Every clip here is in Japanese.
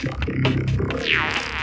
Yeah.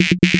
you